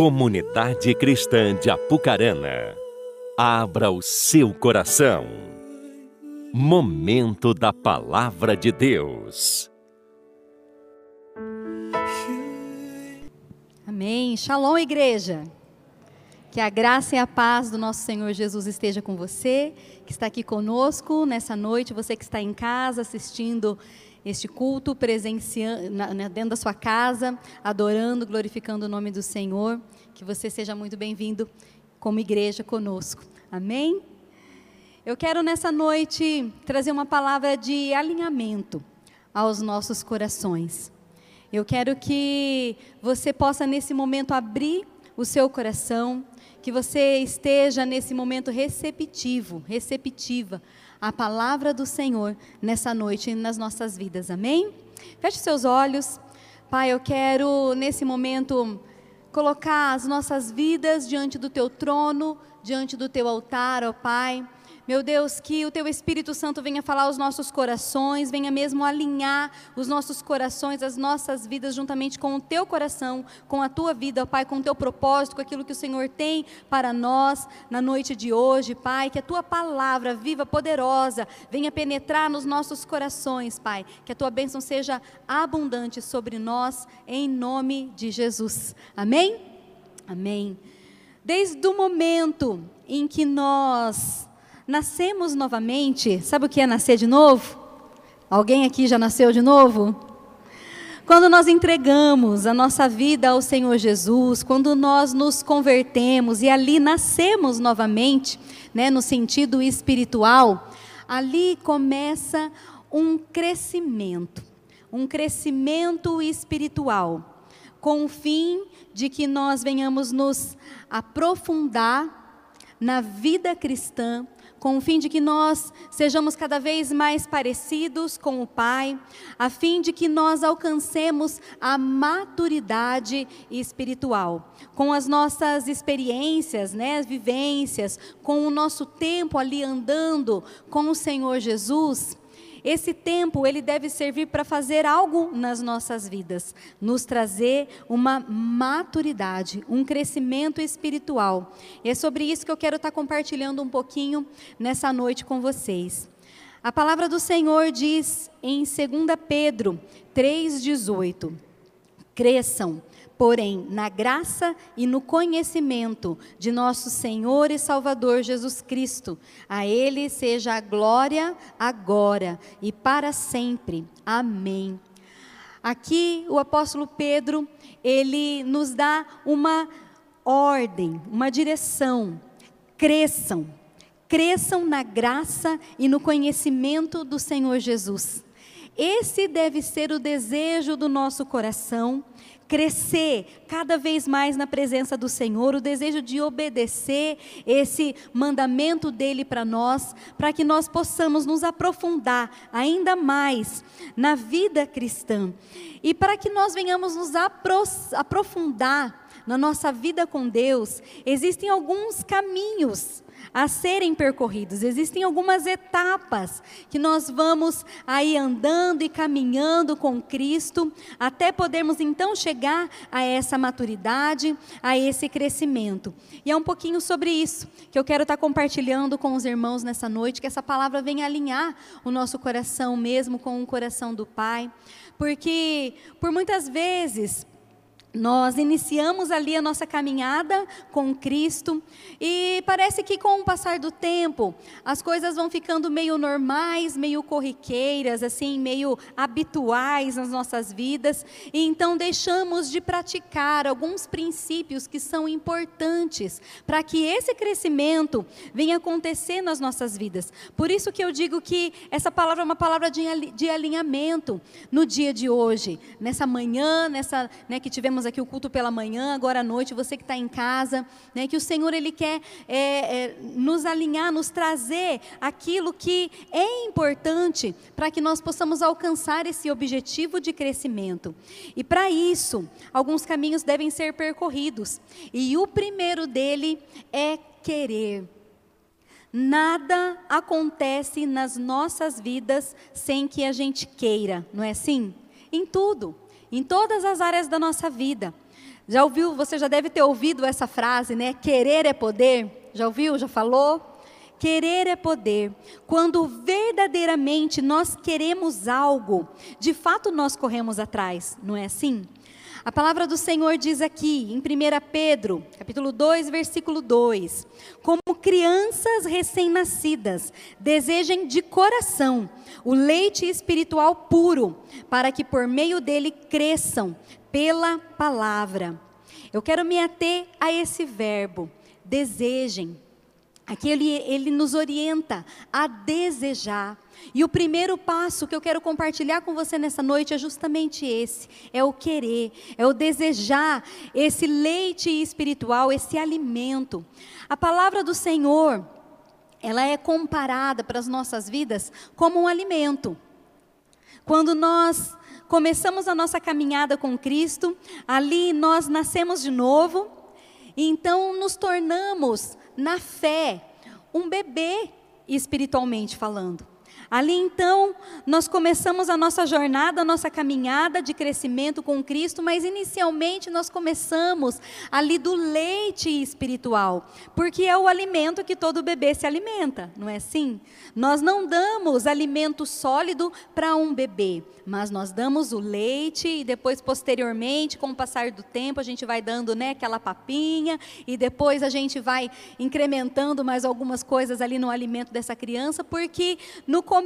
Comunidade Cristã de Apucarana, abra o seu coração. Momento da Palavra de Deus. Amém. Shalom, igreja. Que a graça e a paz do nosso Senhor Jesus esteja com você, que está aqui conosco nessa noite, você que está em casa assistindo este culto, presenciando dentro da sua casa, adorando, glorificando o nome do Senhor. Que você seja muito bem-vindo como igreja conosco. Amém? Eu quero nessa noite trazer uma palavra de alinhamento aos nossos corações. Eu quero que você possa nesse momento abrir o seu coração, que você esteja nesse momento receptivo, receptiva à palavra do Senhor nessa noite nas nossas vidas. Amém? Feche seus olhos. Pai, eu quero nesse momento colocar as nossas vidas diante do teu trono, diante do teu altar, ó Pai. Meu Deus, que o Teu Espírito Santo venha falar aos nossos corações, venha mesmo alinhar os nossos corações, as nossas vidas, juntamente com o Teu coração, com a Tua vida, Pai, com o Teu propósito, com aquilo que o Senhor tem para nós na noite de hoje, Pai. Que a Tua palavra viva, poderosa, venha penetrar nos nossos corações, Pai. Que a Tua bênção seja abundante sobre nós, em nome de Jesus. Amém? Amém. Desde o momento em que nós nascemos novamente, sabe o que é nascer de novo? Alguém aqui já nasceu de novo? Quando nós entregamos a nossa vida ao Senhor Jesus, quando nós nos convertemos e ali nascemos novamente, né, no sentido espiritual, ali começa um crescimento, um crescimento espiritual, com o fim de que nós venhamos nos aprofundar na vida cristã, com o fim de que nós sejamos cada vez mais parecidos com o Pai, a fim de que nós alcancemos a maturidade espiritual. Com as nossas experiências, né, vivências, com o nosso tempo ali andando com o Senhor Jesus, esse tempo ele deve servir para fazer algo nas nossas vidas, nos trazer uma maturidade, um crescimento espiritual. E é sobre isso que eu quero estar compartilhando um pouquinho nessa noite com vocês. A palavra do Senhor diz em 2 Pedro 3,18: Cresçam porém, na graça e no conhecimento de nosso Senhor e Salvador Jesus Cristo. A Ele seja a glória agora e para sempre. Amém. Aqui o apóstolo Pedro, ele nos dá uma ordem, uma direção. Cresçam, cresçam na graça e no conhecimento do Senhor Jesus. Esse deve ser o desejo do nosso coração crescer cada vez mais na presença do Senhor, o desejo de obedecer esse mandamento dele para nós, para que nós possamos nos aprofundar ainda mais na vida cristã. E para que nós venhamos nos aprofundar na nossa vida com Deus, existem alguns caminhos a serem percorridos. Existem algumas etapas que nós vamos aí andando e caminhando com Cristo até podermos então chegar a essa maturidade, a esse crescimento. E é um pouquinho sobre isso que eu quero estar compartilhando com os irmãos nessa noite, que essa palavra venha alinhar o nosso coração mesmo com o coração do Pai, porque por muitas vezes nós iniciamos ali a nossa caminhada com Cristo e parece que com o passar do tempo as coisas vão ficando meio normais, meio corriqueiras, assim, meio habituais nas nossas vidas, e então deixamos de praticar alguns princípios que são importantes para que esse crescimento venha acontecer nas nossas vidas. Por isso que eu digo que essa palavra é uma palavra de alinhamento no dia de hoje, nessa manhã, nessa, né, que tivemos aqui o culto pela manhã, agora à noite, você que está em casa, né, que o Senhor Ele quer é, é, nos alinhar, nos trazer aquilo que é importante para que nós possamos alcançar esse objetivo de crescimento. E para isso, alguns caminhos devem ser percorridos. E o primeiro dele é querer. Nada acontece nas nossas vidas sem que a gente queira, não é assim? Em tudo em todas as áreas da nossa vida. Já ouviu, você já deve ter ouvido essa frase, né? Querer é poder. Já ouviu? Já falou? Querer é poder. Quando verdadeiramente nós queremos algo, de fato nós corremos atrás, não é assim? A palavra do Senhor diz aqui, em 1 Pedro, capítulo 2, versículo 2: Como crianças recém-nascidas, desejem de coração o leite espiritual puro, para que por meio dele cresçam pela palavra. Eu quero me ater a esse verbo, desejem. Aqui ele, ele nos orienta a desejar. E o primeiro passo que eu quero compartilhar com você nessa noite é justamente esse: é o querer, é o desejar esse leite espiritual, esse alimento. A palavra do Senhor, ela é comparada para as nossas vidas como um alimento. Quando nós começamos a nossa caminhada com Cristo, ali nós nascemos de novo, e então nos tornamos, na fé, um bebê espiritualmente falando. Ali então, nós começamos a nossa jornada, a nossa caminhada de crescimento com Cristo, mas inicialmente nós começamos ali do leite espiritual, porque é o alimento que todo bebê se alimenta, não é assim? Nós não damos alimento sólido para um bebê, mas nós damos o leite e depois posteriormente, com o passar do tempo, a gente vai dando, né, aquela papinha e depois a gente vai incrementando mais algumas coisas ali no alimento dessa criança, porque no começo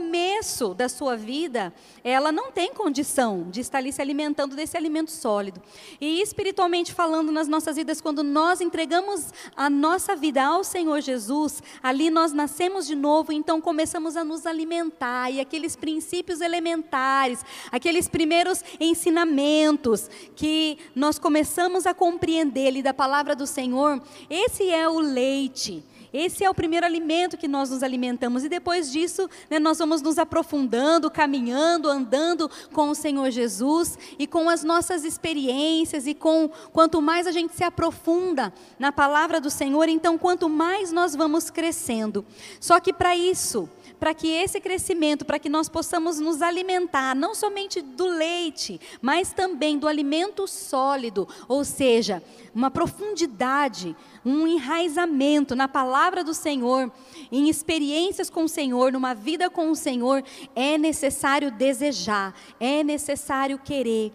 da sua vida, ela não tem condição de estar ali se alimentando desse alimento sólido. E espiritualmente falando nas nossas vidas, quando nós entregamos a nossa vida ao Senhor Jesus, ali nós nascemos de novo, então começamos a nos alimentar e aqueles princípios elementares, aqueles primeiros ensinamentos que nós começamos a compreender ali da palavra do Senhor, esse é o leite. Esse é o primeiro alimento que nós nos alimentamos, e depois disso, né, nós vamos nos aprofundando, caminhando, andando com o Senhor Jesus e com as nossas experiências, e com quanto mais a gente se aprofunda na palavra do Senhor, então quanto mais nós vamos crescendo. Só que para isso, para que esse crescimento, para que nós possamos nos alimentar, não somente do leite, mas também do alimento sólido, ou seja, uma profundidade, um enraizamento na palavra do Senhor, em experiências com o Senhor, numa vida com o Senhor, é necessário desejar, é necessário querer.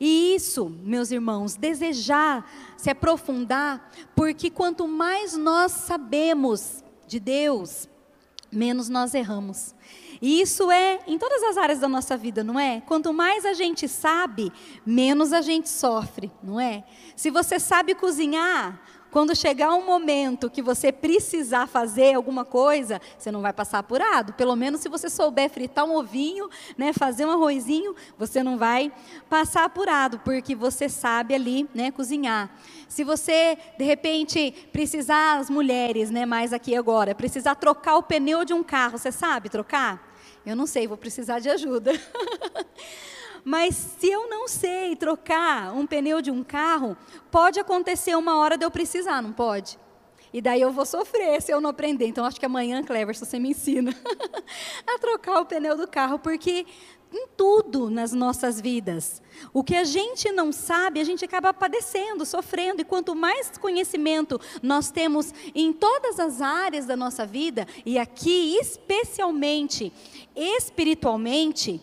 E isso, meus irmãos, desejar, se aprofundar, porque quanto mais nós sabemos de Deus, menos nós erramos. E isso é em todas as áreas da nossa vida, não é? Quanto mais a gente sabe, menos a gente sofre, não é? Se você sabe cozinhar, quando chegar um momento que você precisar fazer alguma coisa, você não vai passar apurado. Pelo menos se você souber fritar um ovinho, né, fazer um arrozinho, você não vai passar apurado, porque você sabe ali, né, cozinhar. Se você de repente precisar as mulheres, né, mais aqui agora, precisar trocar o pneu de um carro, você sabe trocar? Eu não sei, vou precisar de ajuda. Mas se eu não sei trocar um pneu de um carro, pode acontecer uma hora de eu precisar, não pode? E daí eu vou sofrer se eu não aprender. Então acho que amanhã, Clever, você me ensina a trocar o pneu do carro, porque em tudo nas nossas vidas, o que a gente não sabe, a gente acaba padecendo, sofrendo. E quanto mais conhecimento nós temos em todas as áreas da nossa vida, e aqui especialmente espiritualmente,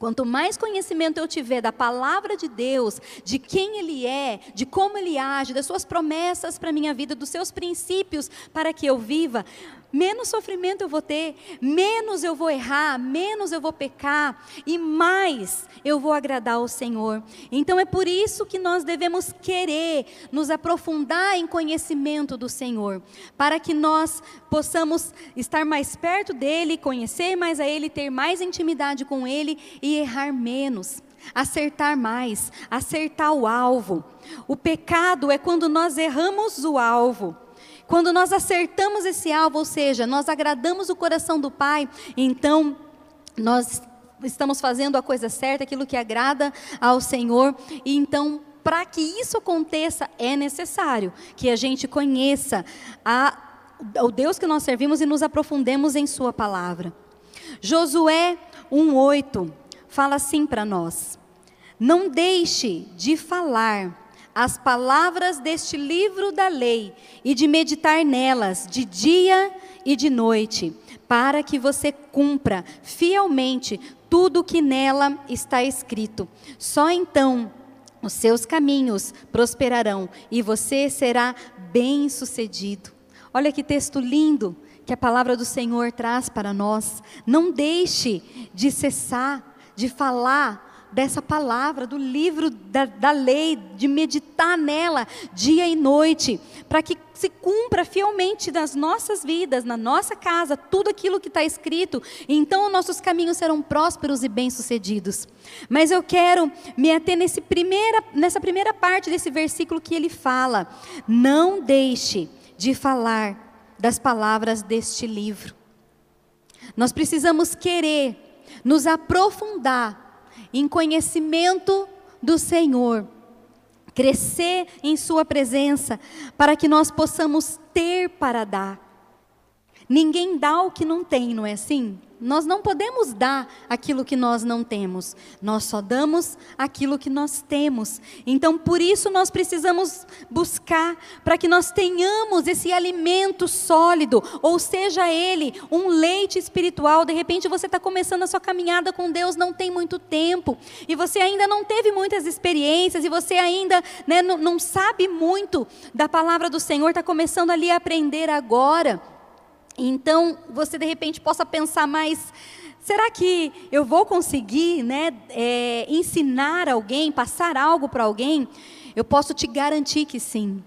Quanto mais conhecimento eu tiver da palavra de Deus, de quem Ele é, de como Ele age, das suas promessas para a minha vida, dos seus princípios para que eu viva, menos sofrimento eu vou ter, menos eu vou errar, menos eu vou pecar e mais eu vou agradar ao Senhor. Então é por isso que nós devemos querer nos aprofundar em conhecimento do Senhor, para que nós possamos estar mais perto dele, conhecer mais a ele, ter mais intimidade com ele e errar menos acertar mais, acertar o alvo. O pecado é quando nós erramos o alvo. Quando nós acertamos esse alvo, ou seja, nós agradamos o coração do Pai, então nós estamos fazendo a coisa certa, aquilo que agrada ao Senhor, e então para que isso aconteça, é necessário que a gente conheça a, o Deus que nós servimos e nos aprofundemos em Sua palavra. Josué 1,8 fala assim para nós: Não deixe de falar as palavras deste livro da lei e de meditar nelas de dia e de noite, para que você cumpra fielmente tudo o que nela está escrito. Só então os seus caminhos prosperarão e você será bem-sucedido. Olha que texto lindo que a palavra do Senhor traz para nós. Não deixe de cessar de falar dessa palavra, do livro da, da lei, de meditar nela dia e noite, para que se cumpra fielmente nas nossas vidas, na nossa casa, tudo aquilo que está escrito. Então, nossos caminhos serão prósperos e bem-sucedidos. Mas eu quero me ater nesse primeira, nessa primeira parte desse versículo que ele fala: não deixe de falar das palavras deste livro. Nós precisamos querer nos aprofundar em conhecimento do Senhor, crescer em Sua presença, para que nós possamos ter para dar. Ninguém dá o que não tem, não é assim? Nós não podemos dar aquilo que nós não temos, nós só damos aquilo que nós temos. Então, por isso, nós precisamos buscar para que nós tenhamos esse alimento sólido, ou seja, ele um leite espiritual. De repente, você está começando a sua caminhada com Deus, não tem muito tempo, e você ainda não teve muitas experiências, e você ainda né, não, não sabe muito da palavra do Senhor, está começando ali a aprender agora. Então, você de repente possa pensar mais, será que eu vou conseguir né, é, ensinar alguém, passar algo para alguém? Eu posso te garantir que sim.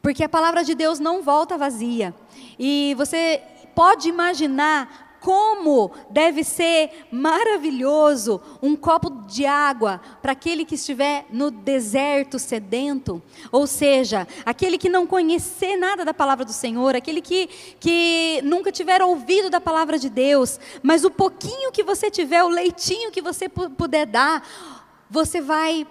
Porque a palavra de Deus não volta vazia. E você pode imaginar como deve ser maravilhoso um copo de água para aquele que estiver no deserto sedento, ou seja, aquele que não conhecer nada da palavra do Senhor, aquele que, que nunca tiver ouvido da palavra de Deus, mas o pouquinho que você tiver, o leitinho que você puder dar, você vai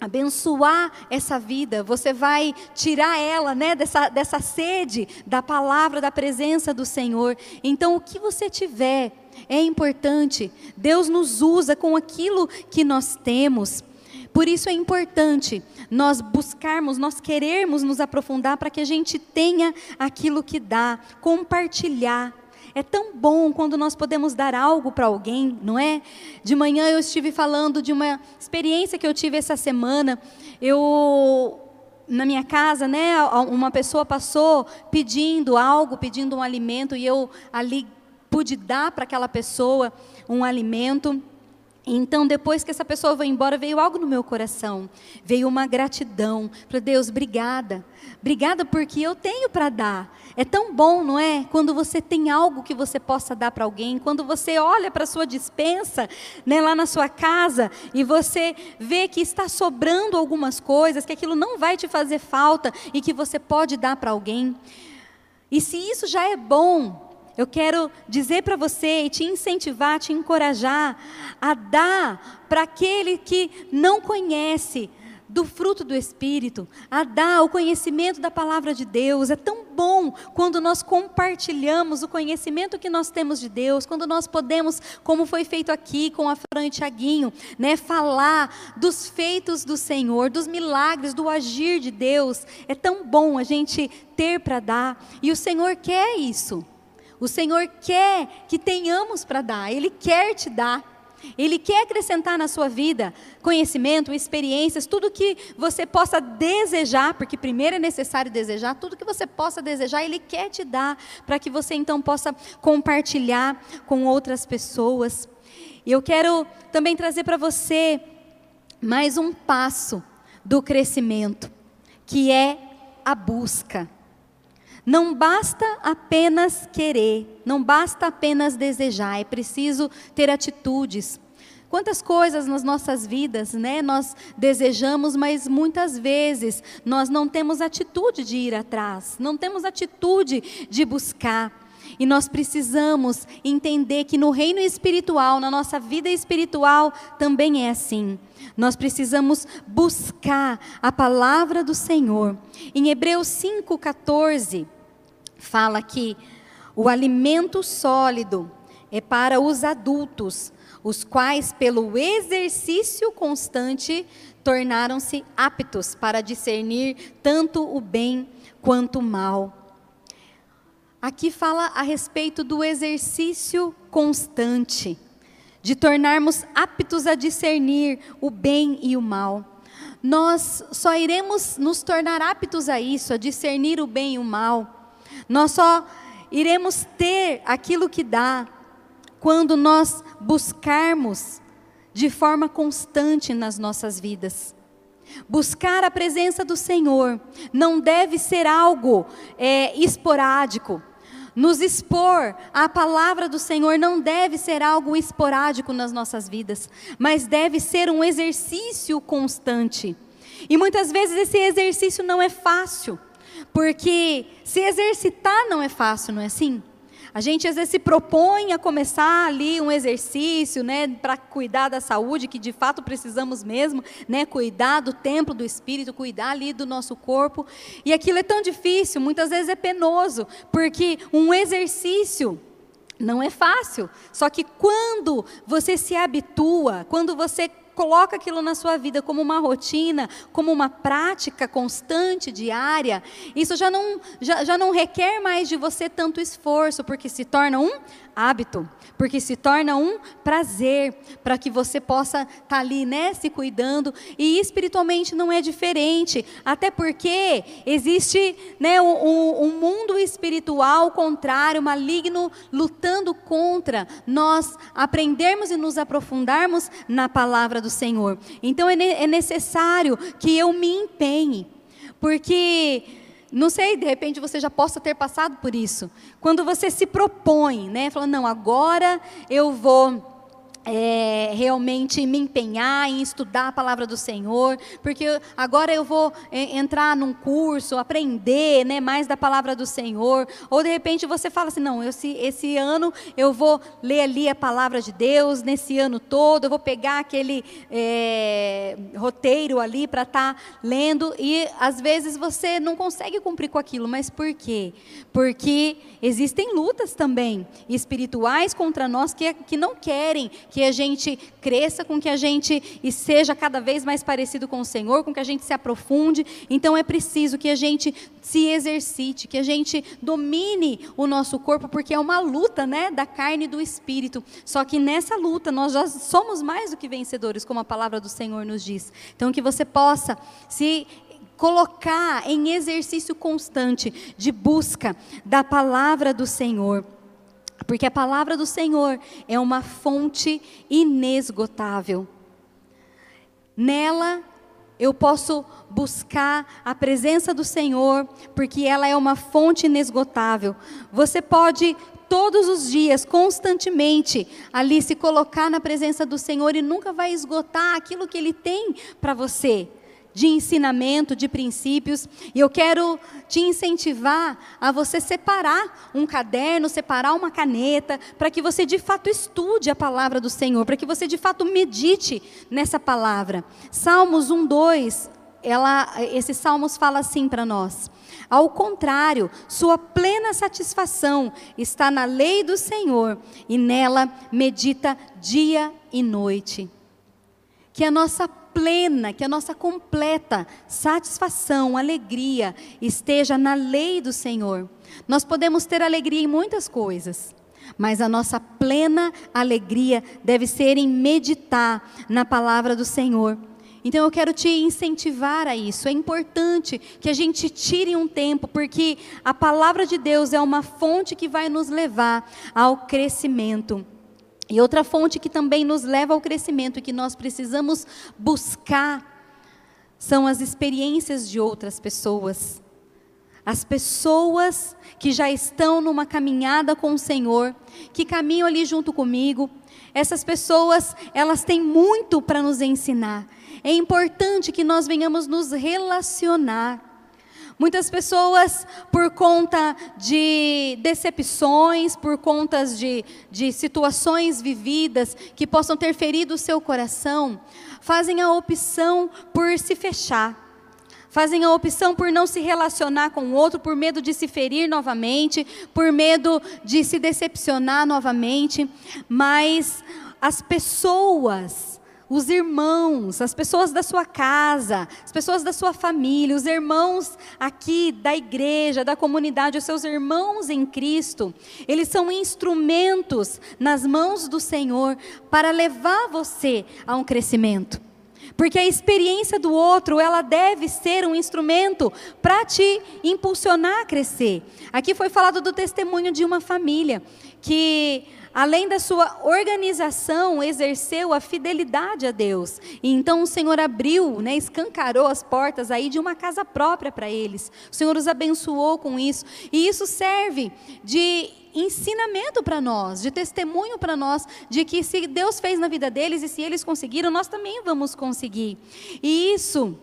abençoar essa vida, você vai tirar ela, né, dessa, dessa sede da palavra, da presença do Senhor. Então, o que você tiver é importante. Deus nos usa com aquilo que nós temos. Por isso é importante nós buscarmos, nós querermos nos aprofundar para que a gente tenha aquilo que dá, compartilhar. É tão bom quando nós podemos dar algo para alguém, não é? De manhã eu estive falando de uma experiência que eu tive essa semana. Eu na minha casa, né, uma pessoa passou pedindo algo, pedindo um alimento e eu ali pude dar para aquela pessoa um alimento. Então, depois que essa pessoa foi embora, veio algo no meu coração. Veio uma gratidão. Para Deus, obrigada. Obrigada porque eu tenho para dar. É tão bom, não é? Quando você tem algo que você possa dar para alguém, quando você olha para a sua dispensa, né, lá na sua casa, e você vê que está sobrando algumas coisas, que aquilo não vai te fazer falta e que você pode dar para alguém. E se isso já é bom, eu quero dizer para você e te incentivar, te encorajar a dar para aquele que não conhece do fruto do Espírito, a dar o conhecimento da palavra de Deus. É tão bom quando nós compartilhamos o conhecimento que nós temos de Deus, quando nós podemos, como foi feito aqui com a Fran e Tiaguinho, né, falar dos feitos do Senhor, dos milagres, do agir de Deus. É tão bom a gente ter para dar, e o Senhor quer isso. O Senhor quer que tenhamos para dar, Ele quer te dar. Ele quer acrescentar na sua vida conhecimento, experiências, tudo que você possa desejar, porque primeiro é necessário desejar, tudo que você possa desejar, Ele quer te dar, para que você então possa compartilhar com outras pessoas. E eu quero também trazer para você mais um passo do crescimento, que é a busca. Não basta apenas querer, não basta apenas desejar, é preciso ter atitudes. Quantas coisas nas nossas vidas, né, nós desejamos, mas muitas vezes nós não temos atitude de ir atrás, não temos atitude de buscar. E nós precisamos entender que no reino espiritual, na nossa vida espiritual, também é assim. Nós precisamos buscar a palavra do Senhor. Em Hebreus 5,14, fala que o alimento sólido é para os adultos, os quais, pelo exercício constante tornaram-se aptos para discernir tanto o bem quanto o mal. Aqui fala a respeito do exercício constante, de tornarmos aptos a discernir o bem e o mal. Nós só iremos nos tornar aptos a isso, a discernir o bem e o mal. Nós só iremos ter aquilo que dá quando nós buscarmos de forma constante nas nossas vidas. Buscar a presença do Senhor não deve ser algo é, esporádico. Nos expor à palavra do Senhor não deve ser algo esporádico nas nossas vidas, mas deve ser um exercício constante. E muitas vezes esse exercício não é fácil, porque se exercitar não é fácil, não é assim? A gente às vezes se propõe a começar ali um exercício, né, para cuidar da saúde, que de fato precisamos mesmo, né, cuidar do templo do espírito, cuidar ali do nosso corpo. E aquilo é tão difícil, muitas vezes é penoso, porque um exercício não é fácil. Só que quando você se habitua, quando você coloca aquilo na sua vida como uma rotina, como uma prática constante, diária, isso já não, já, já não requer mais de você tanto esforço, porque se torna um hábito, porque se torna um prazer, para que você possa estar tá ali, né, se cuidando, e espiritualmente não é diferente, até porque existe, né, um, um mundo espiritual contrário, maligno, lutando contra nós aprendermos e nos aprofundarmos na palavra do Senhor. Então é, é necessário que eu me empenhe, porque não sei, de repente você já possa ter passado por isso. Quando você se propõe, né, falando, não, agora eu vou é, realmente me empenhar em estudar a palavra do Senhor, porque agora eu vou é, entrar num curso, aprender né, mais da palavra do Senhor, ou de repente você fala assim, não, esse, ano eu vou ler ali a palavra de Deus, nesse ano todo, eu vou pegar aquele é, roteiro ali para estar tá lendo, e às vezes você não consegue cumprir com aquilo, mas por quê? Porque existem lutas também espirituais contra nós que, que não querem que a gente cresça, com que a gente seja cada vez mais parecido com o Senhor, com que a gente se aprofunde. Então é preciso que a gente se exercite, que a gente domine o nosso corpo, porque é uma luta, né, da carne e do espírito. Só que nessa luta nós já somos mais do que vencedores, como a palavra do Senhor nos diz. Então que você possa se colocar em exercício constante de busca da palavra do Senhor. Porque a palavra do Senhor é uma fonte inesgotável. Nela eu posso buscar a presença do Senhor, porque ela é uma fonte inesgotável. Você pode todos os dias, constantemente, ali se colocar na presença do Senhor e nunca vai esgotar aquilo que Ele tem para você de ensinamento, de princípios, e eu quero te incentivar a você separar um caderno, separar uma caneta, para que você de fato estude a palavra do Senhor, para que você de fato medite nessa palavra. Salmos 1, 2, ela, esse Salmos fala assim para nós. Ao contrário, sua plena satisfação está na lei do Senhor e nela medita dia e noite. Que a nossa plena, que a nossa completa satisfação, alegria esteja na lei do Senhor. Nós podemos ter alegria em muitas coisas, mas a nossa plena alegria deve ser em meditar na palavra do Senhor. Então eu quero te incentivar a isso. É importante que a gente tire um tempo, porque a palavra de Deus é uma fonte que vai nos levar ao crescimento. E outra fonte que também nos leva ao crescimento e que nós precisamos buscar são as experiências de outras pessoas. As pessoas que já estão numa caminhada com o Senhor, que caminham ali junto comigo, essas pessoas, elas têm muito para nos ensinar. É importante que nós venhamos nos relacionar Muitas pessoas, por conta de decepções, por conta de, de situações vividas que possam ter ferido o seu coração, fazem a opção por se fechar. Fazem a opção por não se relacionar com o outro, por medo de se ferir novamente, por medo de se decepcionar novamente. Mas as pessoas os irmãos, as pessoas da sua casa, as pessoas da sua família, os irmãos aqui da igreja, da comunidade, os seus irmãos em Cristo, eles são instrumentos nas mãos do Senhor para levar você a um crescimento. Porque a experiência do outro, ela deve ser um instrumento para te impulsionar a crescer. Aqui foi falado do testemunho de uma família que além da sua organização, exerceu a fidelidade a Deus. E então o Senhor abriu, né, escancarou as portas aí de uma casa própria para eles. O Senhor os abençoou com isso. E isso serve de ensinamento para nós, de testemunho para nós, de que se Deus fez na vida deles e se eles conseguiram, nós também vamos conseguir. E isso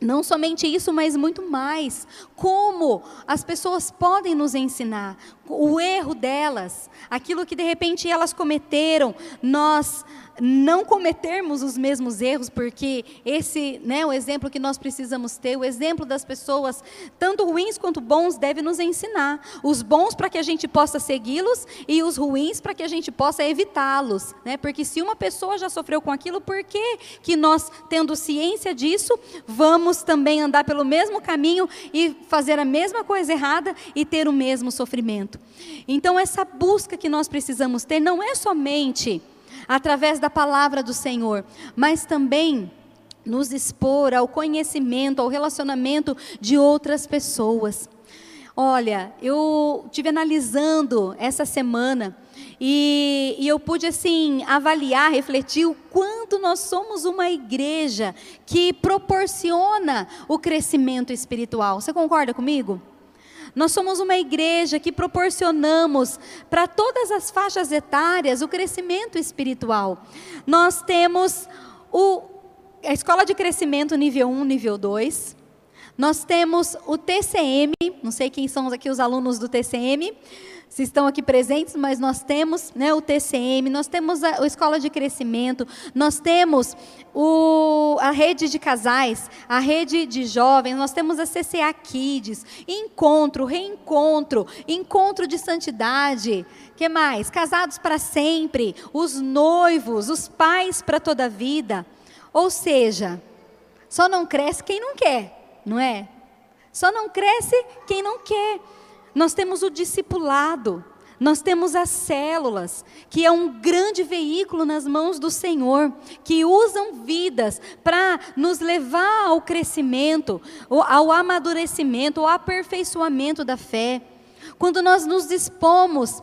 não somente isso, mas muito mais. Como as pessoas podem nos ensinar o erro delas, aquilo que de repente elas cometeram, nós não cometermos os mesmos erros, porque esse, né, o exemplo que nós precisamos ter, o exemplo das pessoas, tanto ruins quanto bons, deve nos ensinar. Os bons para que a gente possa segui-los e os ruins para que a gente possa evitá-los, né? Porque se uma pessoa já sofreu com aquilo, por que que nós, tendo ciência disso, vamos também andar pelo mesmo caminho e fazer a mesma coisa errada e ter o mesmo sofrimento? Então essa busca que nós precisamos ter não é somente através da palavra do Senhor, mas também nos expor ao conhecimento, ao relacionamento de outras pessoas. Olha, eu tive analisando essa semana e, e, eu pude assim avaliar, refletir o quanto nós somos uma igreja que proporciona o crescimento espiritual. Você concorda comigo? Nós somos uma igreja que proporcionamos para todas as faixas etárias o crescimento espiritual. Nós temos o, a escola de crescimento nível 1, nível 2. Nós temos o TCM, não sei quem são aqui os alunos do TCM, se estão aqui presentes, mas nós temos né, o TCM, nós temos a, a Escola de Crescimento, nós temos o, a rede de casais, a rede de jovens, nós temos a CCA Kids, encontro, reencontro, encontro de santidade, que mais? Casados para sempre, os noivos, os pais para toda a vida. Ou seja, só não cresce quem não quer, não é? Só não cresce quem não quer. Nós temos o discipulado, nós temos as células, que é um grande veículo nas mãos do Senhor, que usam vidas para nos levar ao crescimento, ao amadurecimento, ao aperfeiçoamento da fé. Quando nós nos dispomos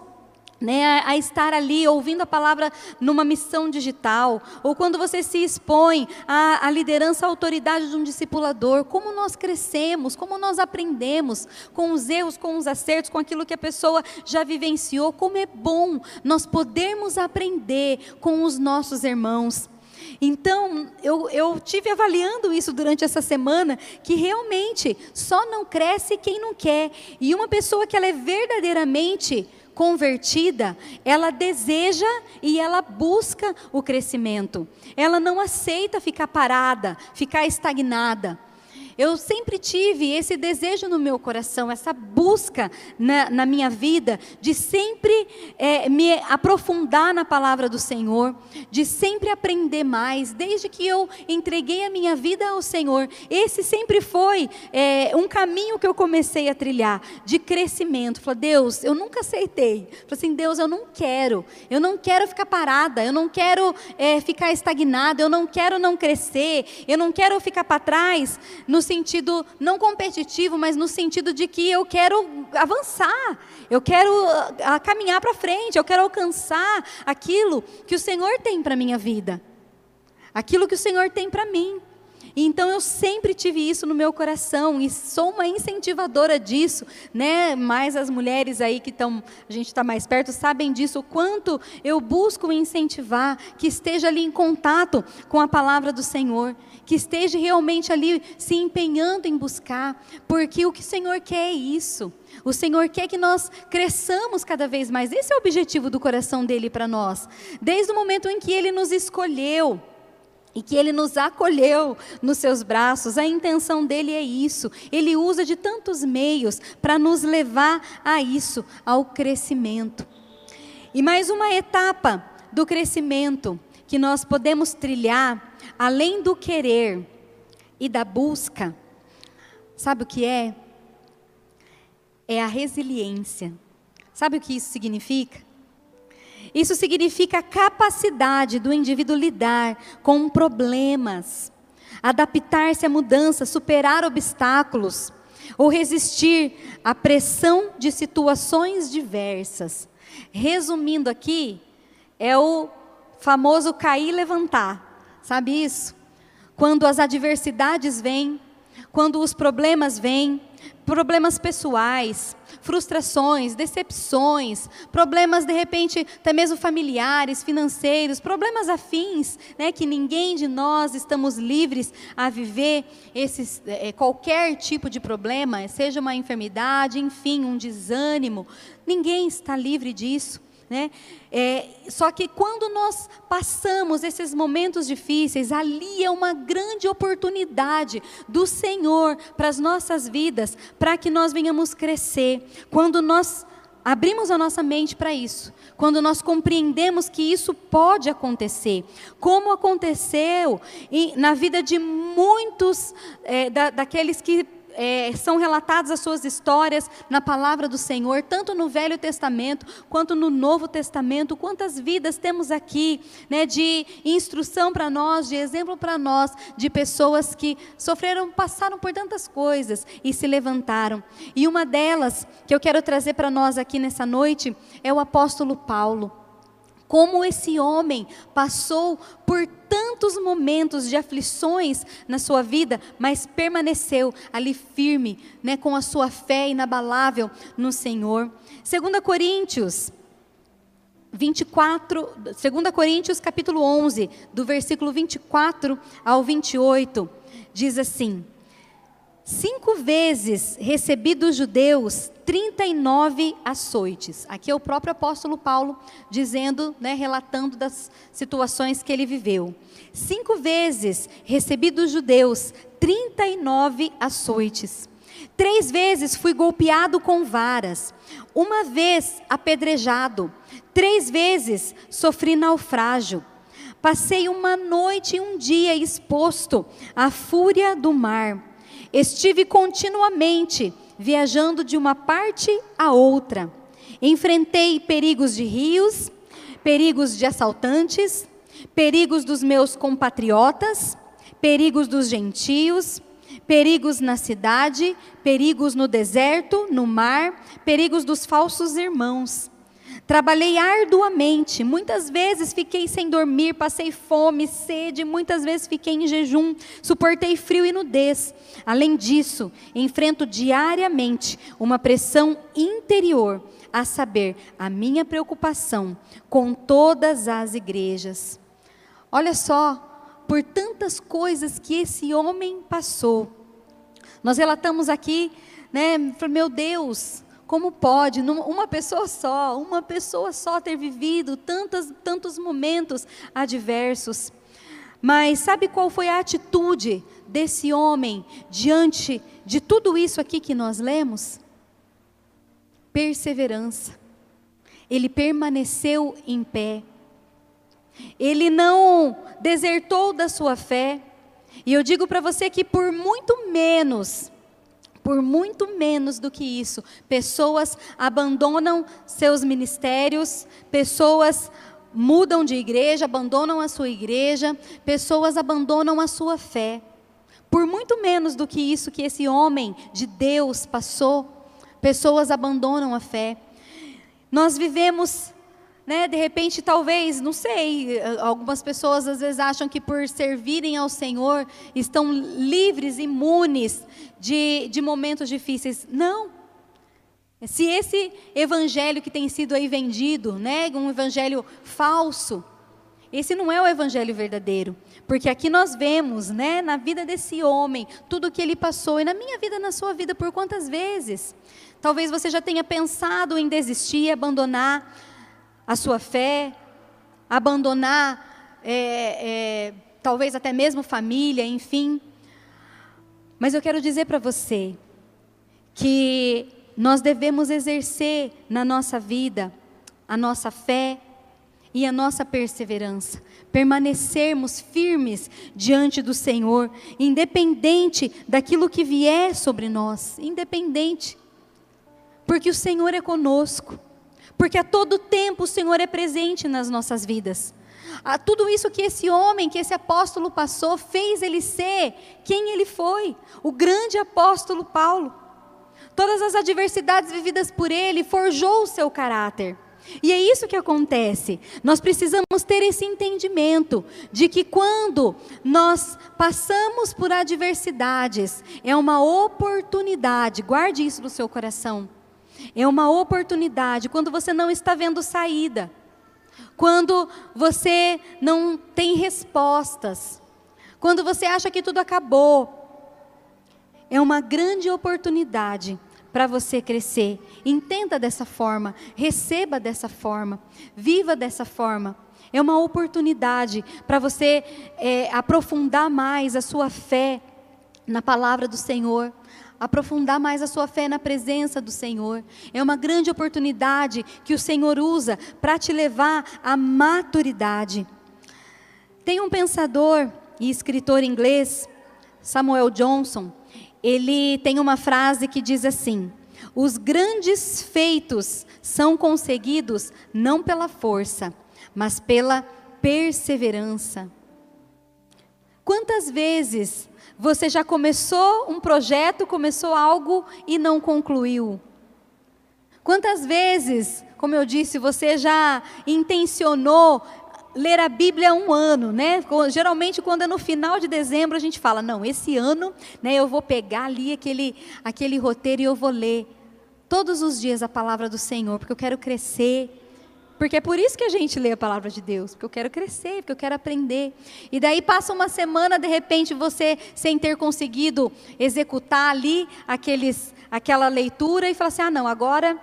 né, a, estar ali ouvindo a palavra numa missão digital, ou quando você se expõe à, à, liderança, à autoridade de um discipulador, como nós crescemos, como nós aprendemos com os erros, com os acertos, com aquilo que a pessoa já vivenciou, como é bom nós podermos aprender com os nossos irmãos. Então, eu, eu tive avaliando isso durante essa semana, que realmente só não cresce quem não quer. E uma pessoa que ela é verdadeiramente convertida, ela deseja e ela busca o crescimento. Ela não aceita ficar parada, ficar estagnada. Eu sempre tive esse desejo no meu coração, essa busca na, na minha vida de sempre é, me aprofundar na palavra do Senhor, de sempre aprender mais, desde que eu entreguei a minha vida ao Senhor. Esse sempre foi é, um caminho que eu comecei a trilhar de crescimento. Falei, Deus, eu nunca aceitei. Falei assim, Deus, eu não quero, eu não quero ficar parada, eu não quero é, ficar estagnada, eu não quero não crescer, eu não quero ficar para trás no sentido não competitivo, mas no sentido de que eu quero avançar, eu quero a, ah, caminhar para frente, eu quero alcançar aquilo que o Senhor tem para minha vida, aquilo que o Senhor tem para mim. Então eu sempre tive isso no meu coração e sou uma incentivadora disso, né? Mais as mulheres aí que estão, a gente está mais perto, sabem disso, o quanto eu busco incentivar que esteja ali em contato com a palavra do Senhor, que esteja realmente ali se empenhando em buscar, porque o que o Senhor quer é isso. O Senhor quer que nós cresçamos cada vez mais. Esse é o objetivo do coração dele para nós. Desde o momento em que ele nos escolheu, e que Ele nos acolheu nos seus braços. A intenção dele é isso. Ele usa de tantos meios para nos levar a isso, ao crescimento. E mais uma etapa do crescimento que nós podemos trilhar além do querer e da busca, sabe o que é? É a resiliência. Sabe o que isso significa? Isso significa a capacidade do indivíduo lidar com problemas, adaptar-se à mudança, superar obstáculos ou resistir à pressão de situações diversas. Resumindo aqui, é o famoso cair e levantar. Sabe isso? Quando as adversidades vêm, quando os problemas vêm, problemas pessoais, frustrações, decepções, problemas de repente até mesmo familiares, financeiros, problemas afins, né, que ninguém de nós estamos livres a viver esses, é, qualquer tipo de problema, seja uma enfermidade, enfim, um desânimo, ninguém está livre disso. Né? É, só que quando nós passamos esses momentos difíceis, ali é uma grande oportunidade do Senhor para as nossas vidas, para que nós venhamos crescer. Quando nós abrimos a nossa mente para isso, quando nós compreendemos que isso pode acontecer, como aconteceu na vida de muitos é, da, daqueles que é, são relatadas as suas histórias na palavra do Senhor, tanto no Velho Testamento quanto no Novo Testamento. Quantas vidas temos aqui, né, de instrução para nós, de exemplo para nós, de pessoas que sofreram, passaram por tantas coisas e se levantaram. E uma delas que eu quero trazer para nós aqui nessa noite é o apóstolo Paulo. Como esse homem passou por tantos momentos de aflições na sua vida, mas permaneceu ali firme, né, com a sua fé inabalável no Senhor. 2 Coríntios 24, 2 Coríntios capítulo 11, do versículo 24 ao 28, diz assim: Cinco vezes recebi dos judeus 39 açoites. Aqui é o próprio apóstolo Paulo dizendo, né, relatando das situações que ele viveu. Cinco vezes recebi dos judeus 39 açoites. Três vezes fui golpeado com varas. Uma vez apedrejado. Três vezes sofri naufrágio. Passei uma noite e um dia exposto à fúria do mar Estive continuamente viajando de uma parte a outra. Enfrentei perigos de rios, perigos de assaltantes, perigos dos meus compatriotas, perigos dos gentios, perigos na cidade, perigos no deserto, no mar, perigos dos falsos irmãos. Trabalhei arduamente, muitas vezes fiquei sem dormir, passei fome, sede, muitas vezes fiquei em jejum, suportei frio e nudez. Além disso, enfrento diariamente uma pressão interior, a saber, a minha preocupação com todas as igrejas. Olha só, por tantas coisas que esse homem passou. Nós relatamos aqui, né, meu Deus, como pode uma pessoa só, uma pessoa só ter vivido tantos, tantos momentos adversos? Mas sabe qual foi a atitude desse homem diante de tudo isso aqui que nós lemos? Perseverança. Ele permaneceu em pé. Ele não desertou da sua fé. E eu digo para você que por muito menos por muito menos do que isso, pessoas abandonam seus ministérios, pessoas mudam de igreja, abandonam a sua igreja, pessoas abandonam a sua fé. Por muito menos do que isso que esse homem de Deus passou, pessoas abandonam a fé. Nós vivemos né, de repente, talvez, não sei, algumas pessoas às vezes acham que por servirem ao Senhor estão livres, imunes de, de momentos difíceis. Não. Se esse evangelho que tem sido aí vendido, né, um evangelho falso, esse não é o evangelho verdadeiro, porque aqui nós vemos, né, na vida desse homem, tudo o que ele passou e na minha vida, na sua vida, por quantas vezes? Talvez você já tenha pensado em desistir, abandonar a sua fé, abandonar, é, é, talvez até mesmo família, enfim. Mas eu quero dizer para você que nós devemos exercer na nossa vida a nossa fé e a nossa perseverança, permanecermos firmes diante do Senhor, independente daquilo que vier sobre nós, independente, porque o Senhor é conosco, porque a todo tempo o Senhor é presente nas nossas vidas. Ah, tudo isso que esse homem, que esse apóstolo passou, fez ele ser quem ele foi, o grande apóstolo Paulo. Todas as adversidades vividas por ele forjou o seu caráter. E é isso que acontece. Nós precisamos ter esse entendimento de que quando nós passamos por adversidades, é uma oportunidade, guarde isso no seu coração. É uma oportunidade quando você não está vendo saída, quando você não tem respostas, quando você acha que tudo acabou. É uma grande oportunidade para você crescer. Entenda dessa forma, receba dessa forma, viva dessa forma. É uma oportunidade para você é, aprofundar mais a sua fé na palavra do Senhor, aprofundar mais a sua fé na presença do Senhor. É uma grande oportunidade que o Senhor usa para te levar à maturidade. Tem um pensador e escritor inglês, Samuel Johnson, ele tem uma frase que diz assim: Os grandes feitos são conseguidos não pela força, mas pela perseverança. Quantas vezes você já começou um projeto, começou algo e não concluiu? Quantas vezes, como eu disse, você já intencionou ler a Bíblia um ano, né? Geralmente quando é no final de dezembro a gente fala, não, esse ano, né, eu vou pegar ali aquele aquele roteiro e eu vou ler todos os dias a palavra do Senhor, porque eu quero crescer. Porque é por isso que a gente lê a palavra de Deus, porque eu quero crescer, porque eu quero aprender. E daí passa uma semana, de repente você sem ter conseguido executar ali aqueles aquela leitura e fala assim: "Ah, não, agora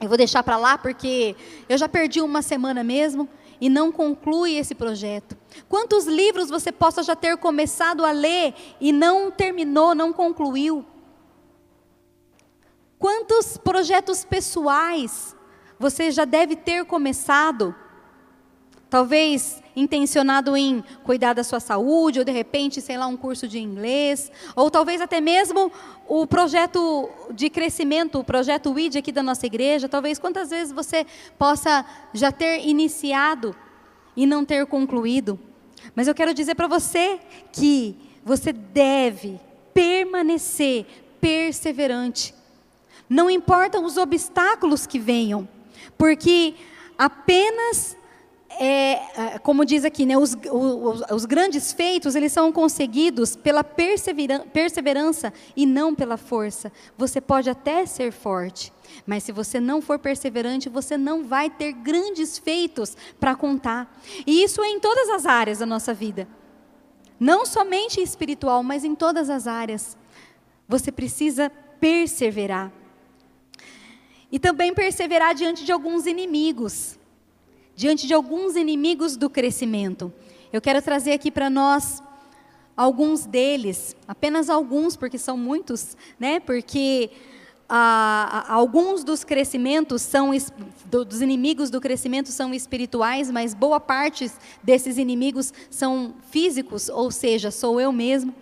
eu vou deixar para lá porque eu já perdi uma semana mesmo e não conclui esse projeto? Quantos livros você possa já ter começado a ler e não terminou, não concluiu? Quantos projetos pessoais você já deve ter começado? Talvez intencionado em cuidar da sua saúde, ou de repente, sei lá, um curso de inglês, ou talvez até mesmo o projeto de crescimento, o projeto WID aqui da nossa igreja, talvez quantas vezes você possa já ter iniciado e não ter concluído. Mas eu quero dizer para você que você deve permanecer perseverante. Não importam os obstáculos que venham, porque apenas é, é, como diz aqui, né, os, os, os, grandes feitos, eles são conseguidos pela perseverança e não pela força. Você pode até ser forte, mas se você não for perseverante, você não vai ter grandes feitos para contar. E isso é em todas as áreas da nossa vida. Não somente espiritual, mas em todas as áreas. Você precisa perseverar. E também perseverar diante de alguns inimigos diante de alguns inimigos do crescimento. Eu quero trazer aqui para nós alguns deles, apenas alguns, porque são muitos, né? Porque ah, alguns dos crescimentos são dos inimigos do crescimento são espirituais, mas boa parte desses inimigos são físicos, ou seja, sou eu mesmo.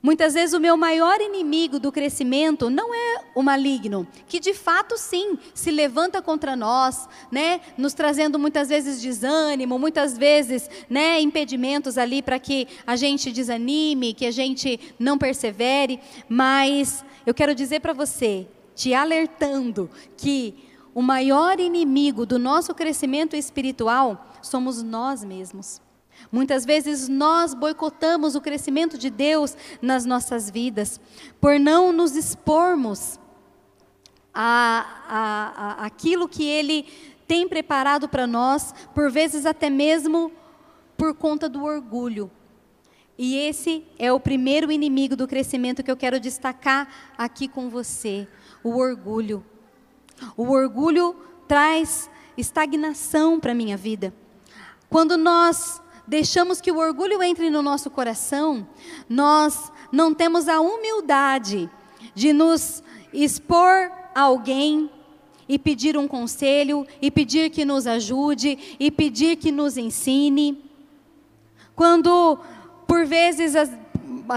Muitas vezes o meu maior inimigo do crescimento não é o maligno, que de fato sim se levanta contra nós, né, nos trazendo muitas vezes desânimo, muitas vezes, né, impedimentos ali para que a gente desanime, que a gente não persevere, mas eu quero dizer para você, te alertando que o maior inimigo do nosso crescimento espiritual somos nós mesmos. Muitas vezes nós boicotamos o crescimento de Deus nas nossas vidas, por não nos expormos a, a, a aquilo que Ele tem preparado para nós, por vezes até mesmo por conta do orgulho. E esse é o primeiro inimigo do crescimento que eu quero destacar aqui com você: o orgulho. O orgulho traz estagnação para a minha vida. Quando nós deixamos que o orgulho entre no nosso coração, nós não temos a humildade de nos expor a alguém e pedir um conselho, e pedir que nos ajude, e pedir que nos ensine. Quando, por vezes, às,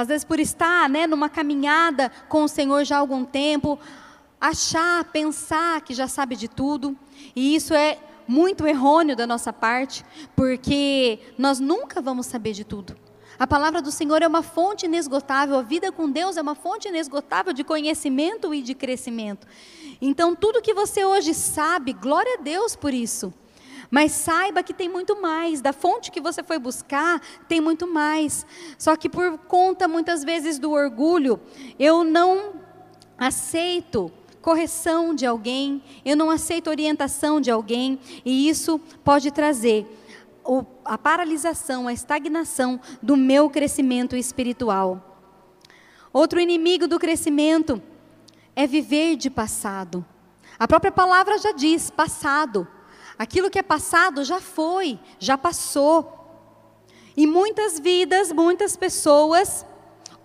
vezes por estar né, numa caminhada com o Senhor já há algum tempo, achar, pensar que já sabe de tudo, e isso é muito errôneo da nossa parte, porque nós nunca vamos saber de tudo. A palavra do Senhor é uma fonte inesgotável, a vida com Deus é uma fonte inesgotável de conhecimento e de crescimento. Então, tudo que você hoje sabe, glória a Deus por isso. Mas saiba que tem muito mais, da fonte que você foi buscar, tem muito mais. Só que por conta muitas vezes do orgulho, eu não aceito correção de alguém, eu não aceito orientação de alguém, e isso pode trazer a paralisação, a estagnação do meu crescimento espiritual. Outro inimigo do crescimento é viver de passado. A própria palavra já diz: passado. Aquilo que é passado já foi, já passou. E muitas vidas, muitas pessoas,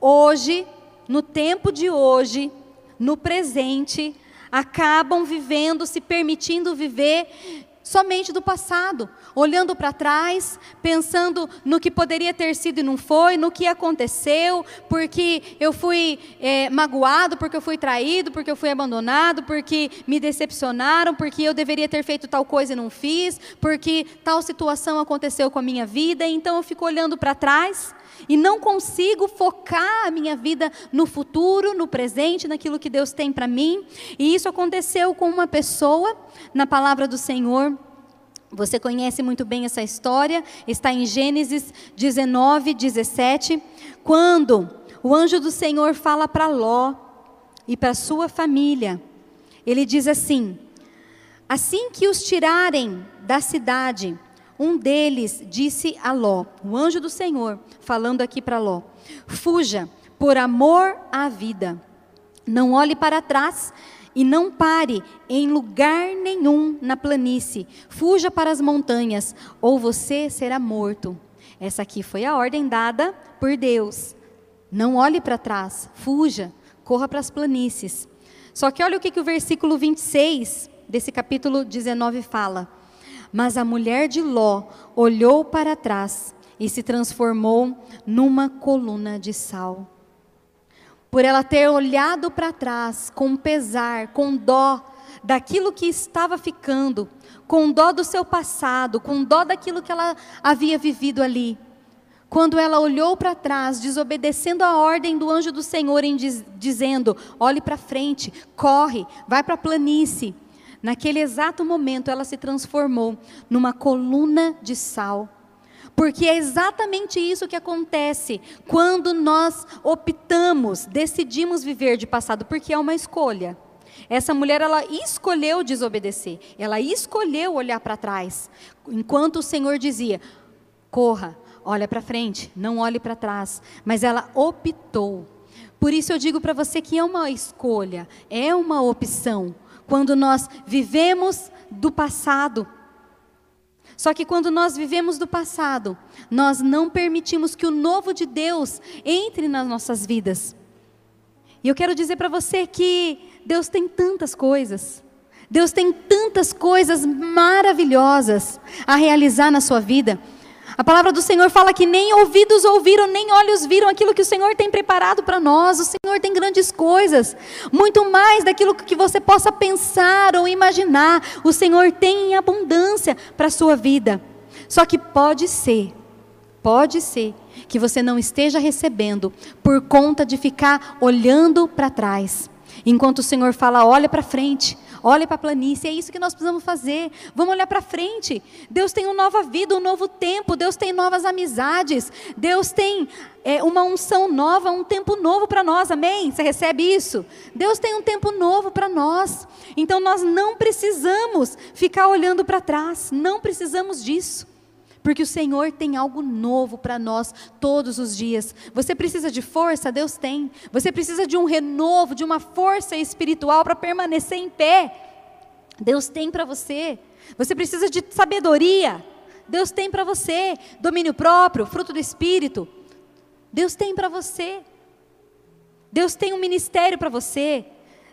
hoje, no tempo de hoje, no presente, acabam vivendo, se permitindo viver somente do passado, olhando para trás, pensando no que poderia ter sido e não foi, no que aconteceu, porque eu fui é, magoado, porque eu fui traído, porque eu fui abandonado, porque me decepcionaram, porque eu deveria ter feito tal coisa e não fiz, porque tal situação aconteceu com a minha vida, então eu fico olhando para trás e não consigo focar a minha vida no futuro, no presente, naquilo que Deus tem para mim. E isso aconteceu com uma pessoa na palavra do Senhor. Você conhece muito bem essa história, está em Gênesis 19, 17, quando o anjo do Senhor fala para Ló e para sua família. Ele diz assim: Assim que os tirarem da cidade, um deles disse a Ló, o anjo do Senhor, falando aqui para Ló: Fuja, por amor à vida. Não olhe para trás e não pare em lugar nenhum na planície. Fuja para as montanhas, ou você será morto. Essa aqui foi a ordem dada por Deus. Não olhe para trás, fuja, corra para as planícies. Só que olha o que, que o versículo 26 desse capítulo 19 fala. Mas a mulher de Ló olhou para trás e se transformou numa coluna de sal. Por ela ter olhado para trás com pesar, com dó daquilo que estava ficando, com dó do seu passado, com dó daquilo que ela havia vivido ali. Quando ela olhou para trás, desobedecendo a ordem do anjo do Senhor, em diz, dizendo: olhe para frente, corre, vai para a planície. Naquele exato momento, ela se transformou numa coluna de sal. Porque é exatamente isso que acontece quando nós optamos, decidimos viver de passado, porque é uma escolha. Essa mulher, ela escolheu desobedecer, ela escolheu olhar para trás, enquanto o Senhor dizia: corra, olha para frente, não olhe para trás. Mas ela optou. Por isso eu digo para você que é uma escolha, é uma opção quando nós vivemos do passado. Só que quando nós vivemos do passado, nós não permitimos que o novo de Deus entre nas nossas vidas. E eu quero dizer para você que Deus tem tantas coisas. Deus tem tantas coisas maravilhosas a realizar na sua vida. A palavra do Senhor fala que nem ouvidos ouviram, nem olhos viram aquilo que o Senhor tem preparado para nós. O Senhor tem grandes coisas, muito mais daquilo que você possa pensar ou imaginar. O Senhor tem em abundância para a sua vida. Só que pode ser, pode ser que você não esteja recebendo por conta de ficar olhando para trás. Enquanto o Senhor fala, olha para frente, olha para a planície, é isso que nós precisamos fazer. Vamos olhar para frente. Deus tem uma nova vida, um novo tempo, Deus tem novas amizades, Deus tem é, uma unção nova, um tempo novo para nós, amém? Você recebe isso? Deus tem um tempo novo para nós. Então nós não precisamos ficar olhando para trás, não precisamos disso porque o Senhor tem algo novo para nós todos os dias. Você precisa de força? Deus tem. Você precisa de um renovo, de uma força espiritual para permanecer em pé? Deus tem para você. Você precisa de sabedoria? Deus tem para você. Domínio próprio, fruto do Espírito? Deus tem para você. Deus tem um ministério para você.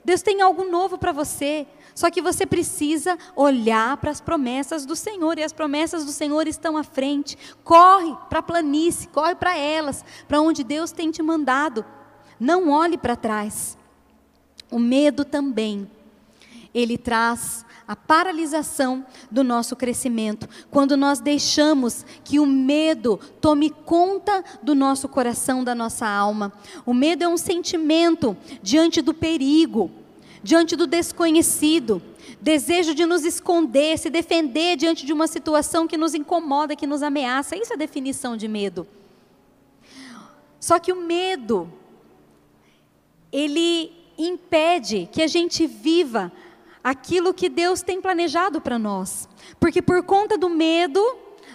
Deus tem algo novo para você. Só que você precisa olhar para as promessas do Senhor, e as promessas do Senhor estão à frente. Corre para a planície, corre para elas, para onde Deus tem te mandado. Não olhe para trás. O medo também, ele traz a paralisação do nosso crescimento, quando nós deixamos que o medo tome conta do nosso coração, da nossa alma. O medo é um sentimento diante do perigo, diante do desconhecido, desejo de nos esconder, se defender diante de uma situação que nos incomoda, que nos ameaça. Isso é a definição de medo. Só que o medo, ele impede que a gente viva aquilo que Deus tem planejado para nós. Porque por conta do medo,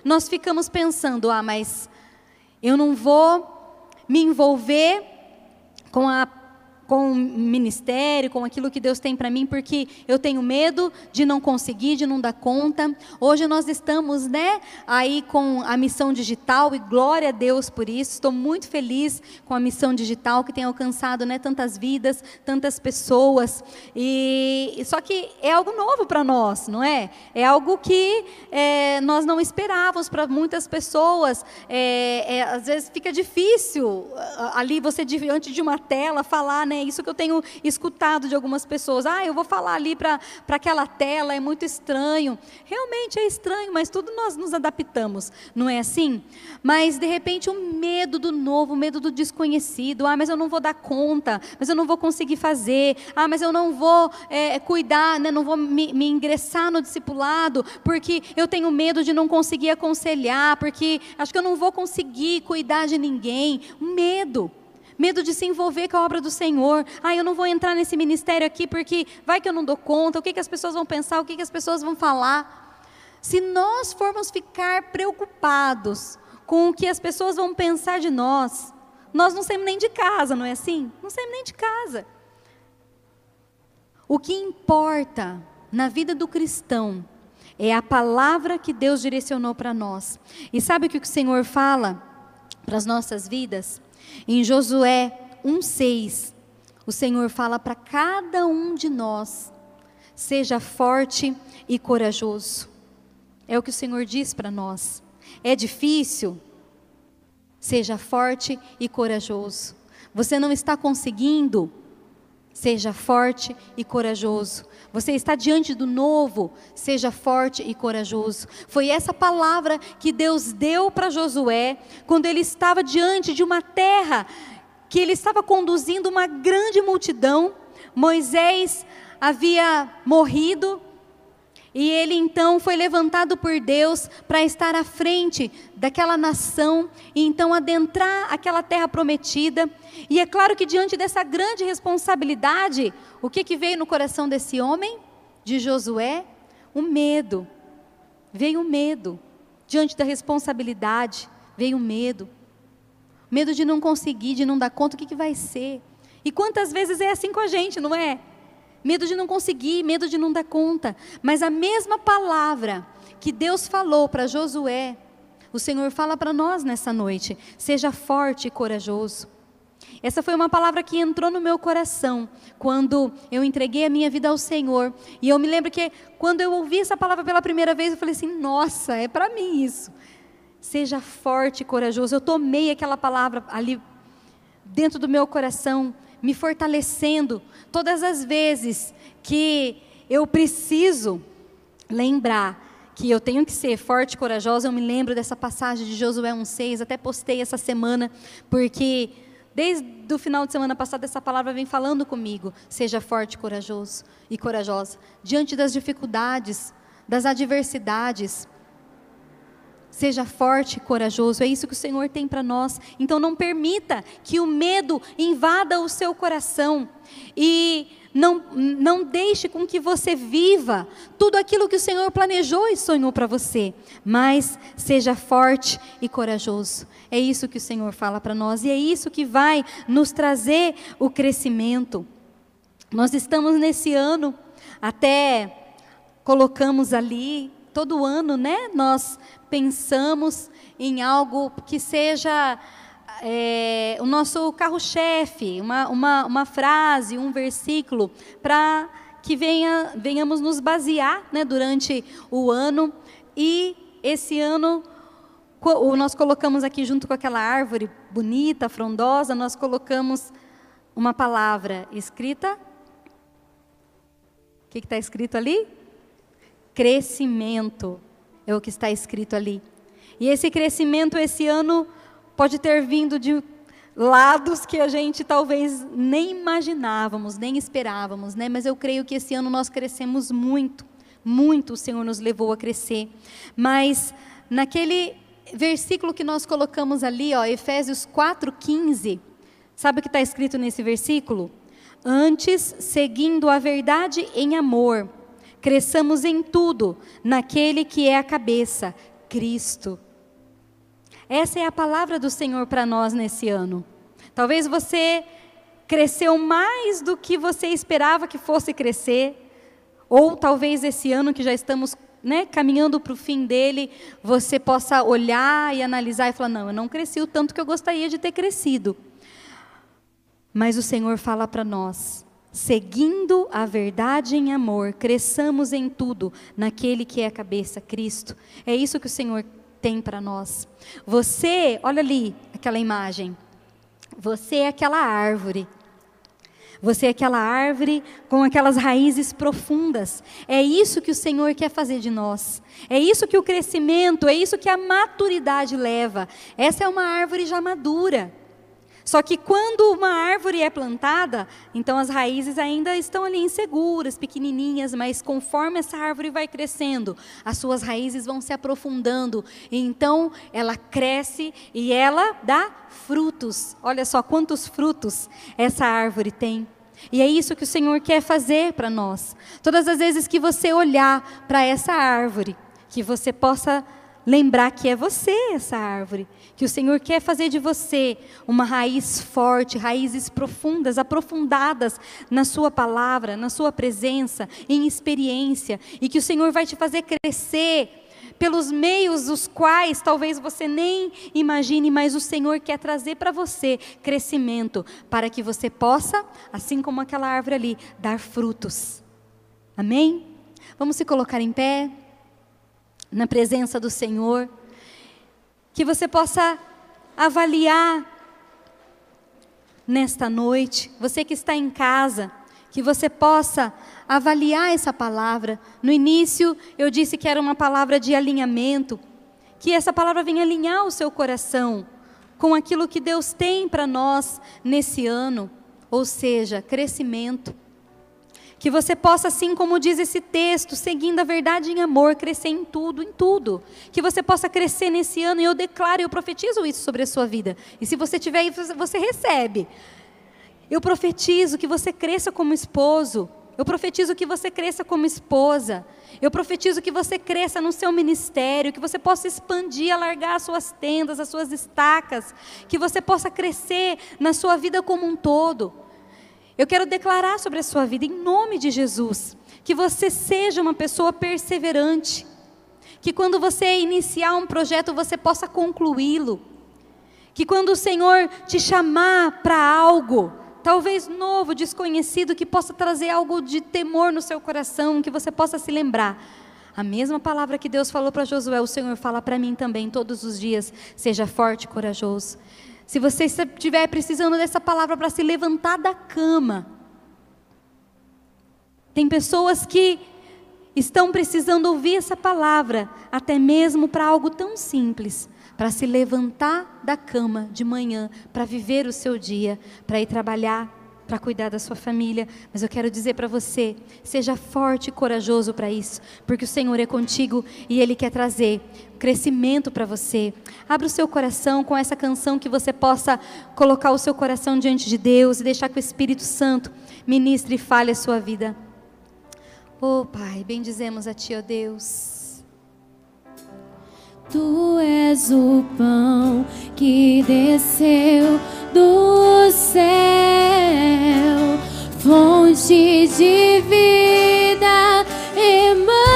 nós ficamos pensando: ah, mas eu não vou me envolver com a com o ministério, com aquilo que Deus tem para mim, porque eu tenho medo de não conseguir, de não dar conta. Hoje nós estamos, né, aí com a missão digital e glória a Deus por isso. Estou muito feliz com a missão digital que tem alcançado, né, tantas vidas, tantas pessoas. E só que é algo novo para nós, não é? É algo que é, nós não esperávamos para muitas pessoas. É, é, às vezes fica difícil ali você diante de uma tela falar, né? É isso que eu tenho escutado de algumas pessoas. Ah, eu vou falar ali para aquela tela, é muito estranho. Realmente é estranho, mas tudo nós nos adaptamos, não é assim? Mas de repente o medo do novo, o medo do desconhecido. Ah, mas eu não vou dar conta, mas eu não vou conseguir fazer. Ah, mas eu não vou é, cuidar, né? não vou me, me ingressar no discipulado, porque eu tenho medo de não conseguir aconselhar, porque acho que eu não vou conseguir cuidar de ninguém. Medo medo de se envolver com a obra do Senhor. Ah, eu não vou entrar nesse ministério aqui porque vai que eu não dou conta, o que, que as pessoas vão pensar, o que, que as pessoas vão falar. Se nós formos ficar preocupados com o que as pessoas vão pensar de nós, nós não saímos nem de casa, não é assim? Não saímos nem de casa. O que importa na vida do cristão é a palavra que Deus direcionou para nós. E sabe o que o Senhor fala para as nossas vidas? Em Josué 1,6, o Senhor fala para cada um de nós: seja forte e corajoso. É o que o Senhor diz para nós. É difícil? Seja forte e corajoso. Você não está conseguindo? Seja forte e corajoso. Você está diante do novo, seja forte e corajoso. Foi essa palavra que Deus deu para Josué quando ele estava diante de uma terra que ele estava conduzindo uma grande multidão. Moisés havia morrido, e ele então foi levantado por Deus para estar à frente daquela nação e então adentrar aquela terra prometida. E é claro que diante dessa grande responsabilidade, o que, que veio no coração desse homem, de Josué? O medo. Veio o medo. Diante da responsabilidade, veio o medo. Medo de não conseguir, de não dar conta, o que, que vai ser? E quantas vezes é assim com a gente, não é? Medo de não conseguir, medo de não dar conta. Mas a mesma palavra que Deus falou para Josué, o Senhor fala para nós nessa noite: seja forte e corajoso. Essa foi uma palavra que entrou no meu coração quando eu entreguei a minha vida ao Senhor. E eu me lembro que quando eu ouvi essa palavra pela primeira vez, eu falei assim: nossa, é para mim isso. Seja forte e corajoso. Eu tomei aquela palavra ali dentro do meu coração me fortalecendo todas as vezes que eu preciso lembrar que eu tenho que ser forte e corajosa. Eu me lembro dessa passagem de Josué 1,6, até postei essa semana, porque desde o final de semana passada essa palavra vem falando comigo. Seja forte, corajoso e corajosa diante das dificuldades, das adversidades. Seja forte e corajoso, é isso que o Senhor tem para nós. Então não permita que o medo invada o seu coração e não, não deixe com que você viva tudo aquilo que o Senhor planejou e sonhou para você, mas seja forte e corajoso. É isso que o Senhor fala para nós e é isso que vai nos trazer o crescimento. Nós estamos nesse ano, até colocamos ali, todo ano, né? Nós pensamos em algo que seja é, o nosso carro-chefe, uma, uma, uma frase, um versículo, para que venha, venhamos nos basear né, durante o ano. E esse ano, nós colocamos aqui, junto com aquela árvore bonita, frondosa, nós colocamos uma palavra escrita. O que está escrito ali? Crescimento é o que está escrito ali. E esse crescimento esse ano pode ter vindo de lados que a gente talvez nem imaginávamos, nem esperávamos, né? Mas eu creio que esse ano nós crescemos muito, muito o Senhor nos levou a crescer. Mas naquele versículo que nós colocamos ali, ó, Efésios 4:15, sabe o que está escrito nesse versículo? Antes, seguindo a verdade em amor, cresçamos em tudo naquele que é a cabeça, Cristo. Essa é a palavra do Senhor para nós nesse ano. Talvez você cresceu mais do que você esperava que fosse crescer, ou talvez esse ano que já estamos né, caminhando para o fim dele, você possa olhar e analisar e falar: não, eu não cresci o tanto que eu gostaria de ter crescido. Mas o Senhor fala para nós: seguindo a verdade em amor, cresçamos em tudo naquele que é a cabeça, Cristo. É isso que o Senhor tem para nós. Você, olha ali aquela imagem. Você é aquela árvore. Você é aquela árvore com aquelas raízes profundas. É isso que o Senhor quer fazer de nós. É isso que o crescimento, é isso que a maturidade leva. Essa é uma árvore já madura. Só que quando uma árvore é plantada, então as raízes ainda estão ali inseguras, pequenininhas, mas conforme essa árvore vai crescendo, as suas raízes vão se aprofundando, e então ela cresce e ela dá frutos. Olha só quantos frutos essa árvore tem. E é isso que o Senhor quer fazer para nós. Todas as vezes que você olhar para essa árvore, que você possa lembrar que é você essa árvore, que o Senhor quer fazer de você uma raiz forte, raízes profundas, aprofundadas na Sua palavra, na Sua presença, em experiência, e que o Senhor vai te fazer crescer pelos meios os quais talvez você nem imagine, mas o Senhor quer trazer para você crescimento, para que você possa, assim como aquela árvore ali, dar frutos. Amém? Vamos se colocar em pé na presença do Senhor, que você possa avaliar nesta noite, você que está em casa, que você possa avaliar essa palavra. No início eu disse que era uma palavra de alinhamento, que essa palavra venha alinhar o seu coração com aquilo que Deus tem para nós nesse ano, ou seja, crescimento. Que você possa, assim como diz esse texto, seguindo a verdade em amor, crescer em tudo, em tudo. Que você possa crescer nesse ano, e eu declaro, eu profetizo isso sobre a sua vida. E se você tiver aí, você recebe. Eu profetizo que você cresça como esposo. Eu profetizo que você cresça como esposa. Eu profetizo que você cresça no seu ministério, que você possa expandir, alargar as suas tendas, as suas estacas, que você possa crescer na sua vida como um todo. Eu quero declarar sobre a sua vida, em nome de Jesus, que você seja uma pessoa perseverante, que quando você iniciar um projeto, você possa concluí-lo, que quando o Senhor te chamar para algo, talvez novo, desconhecido, que possa trazer algo de temor no seu coração, que você possa se lembrar. A mesma palavra que Deus falou para Josué, o Senhor fala para mim também todos os dias: seja forte e corajoso. Se você estiver precisando dessa palavra para se levantar da cama, tem pessoas que estão precisando ouvir essa palavra, até mesmo para algo tão simples, para se levantar da cama de manhã, para viver o seu dia, para ir trabalhar, para cuidar da sua família, mas eu quero dizer para você: seja forte e corajoso para isso, porque o Senhor é contigo e Ele quer trazer crescimento para você. Abra o seu coração com essa canção que você possa colocar o seu coração diante de Deus e deixar que o Espírito Santo ministre e fale a sua vida. Oh Pai, bendizemos a Ti, ó oh Deus. Tu és o pão que desceu do céu, fonte de vida, Emmanuel,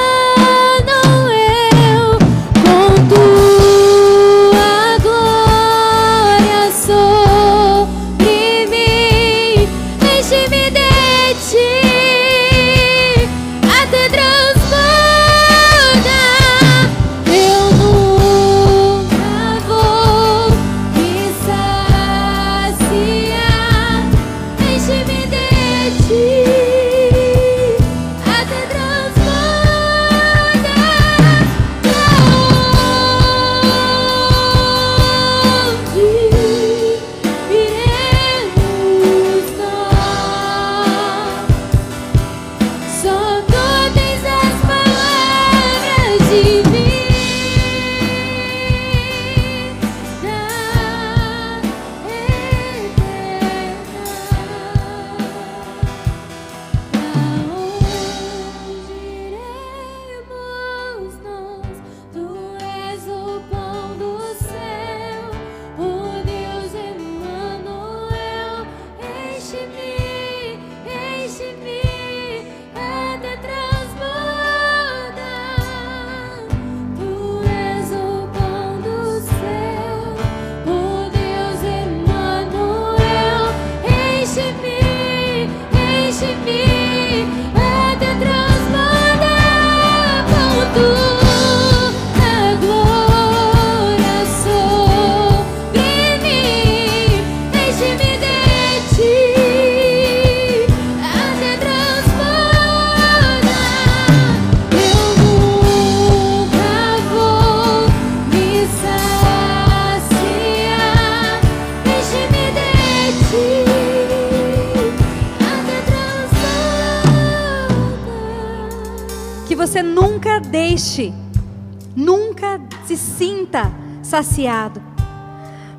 saciado,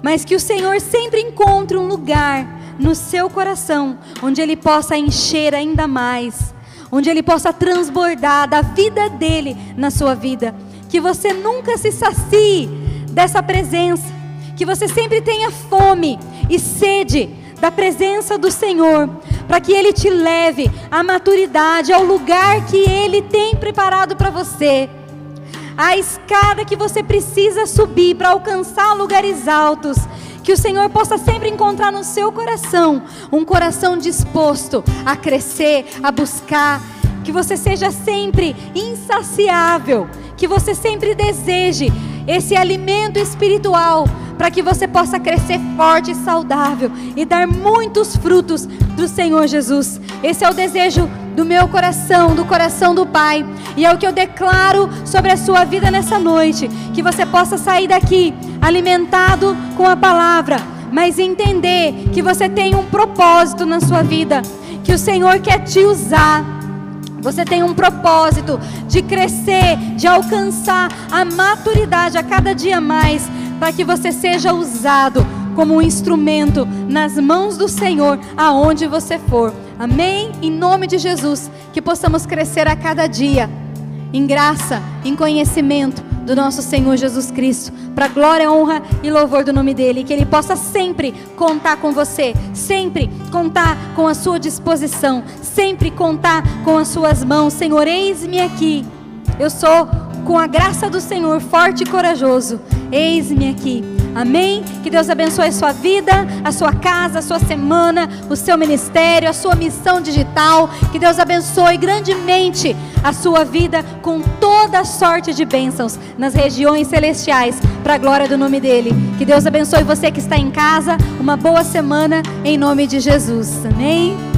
mas que o Senhor sempre encontre um lugar no seu coração onde Ele possa encher ainda mais, onde Ele possa transbordar da vida dele na sua vida. Que você nunca se sacie dessa presença, que você sempre tenha fome e sede da presença do Senhor, para que Ele te leve à maturidade, ao lugar que Ele tem preparado para você. A escada que você precisa subir para alcançar lugares altos. Que o Senhor possa sempre encontrar no seu coração um coração disposto a crescer, a buscar. Que você seja sempre insaciável. Que você sempre deseje esse alimento espiritual para que você possa crescer forte e saudável e dar muitos frutos do Senhor Jesus. Esse é o desejo do meu coração, do coração do Pai, e é o que eu declaro sobre a sua vida nessa noite, que você possa sair daqui alimentado com a palavra, mas entender que você tem um propósito na sua vida, que o Senhor quer te usar. Você tem um propósito de crescer, de alcançar a maturidade a cada dia mais, para que você seja usado como um instrumento nas mãos do Senhor, aonde você for. Amém? Em nome de Jesus, que possamos crescer a cada dia em graça, em conhecimento do nosso Senhor Jesus Cristo, para glória, honra e louvor do nome dele, que ele possa sempre contar com você, sempre contar com a sua disposição, sempre contar com as suas mãos. Senhor, eis-me aqui. Eu sou com a graça do Senhor forte e corajoso. Eis-me aqui. Amém? Que Deus abençoe a sua vida, a sua casa, a sua semana, o seu ministério, a sua missão digital. Que Deus abençoe grandemente a sua vida com toda sorte de bênçãos nas regiões celestiais, para a glória do nome dEle. Que Deus abençoe você que está em casa. Uma boa semana em nome de Jesus. Amém?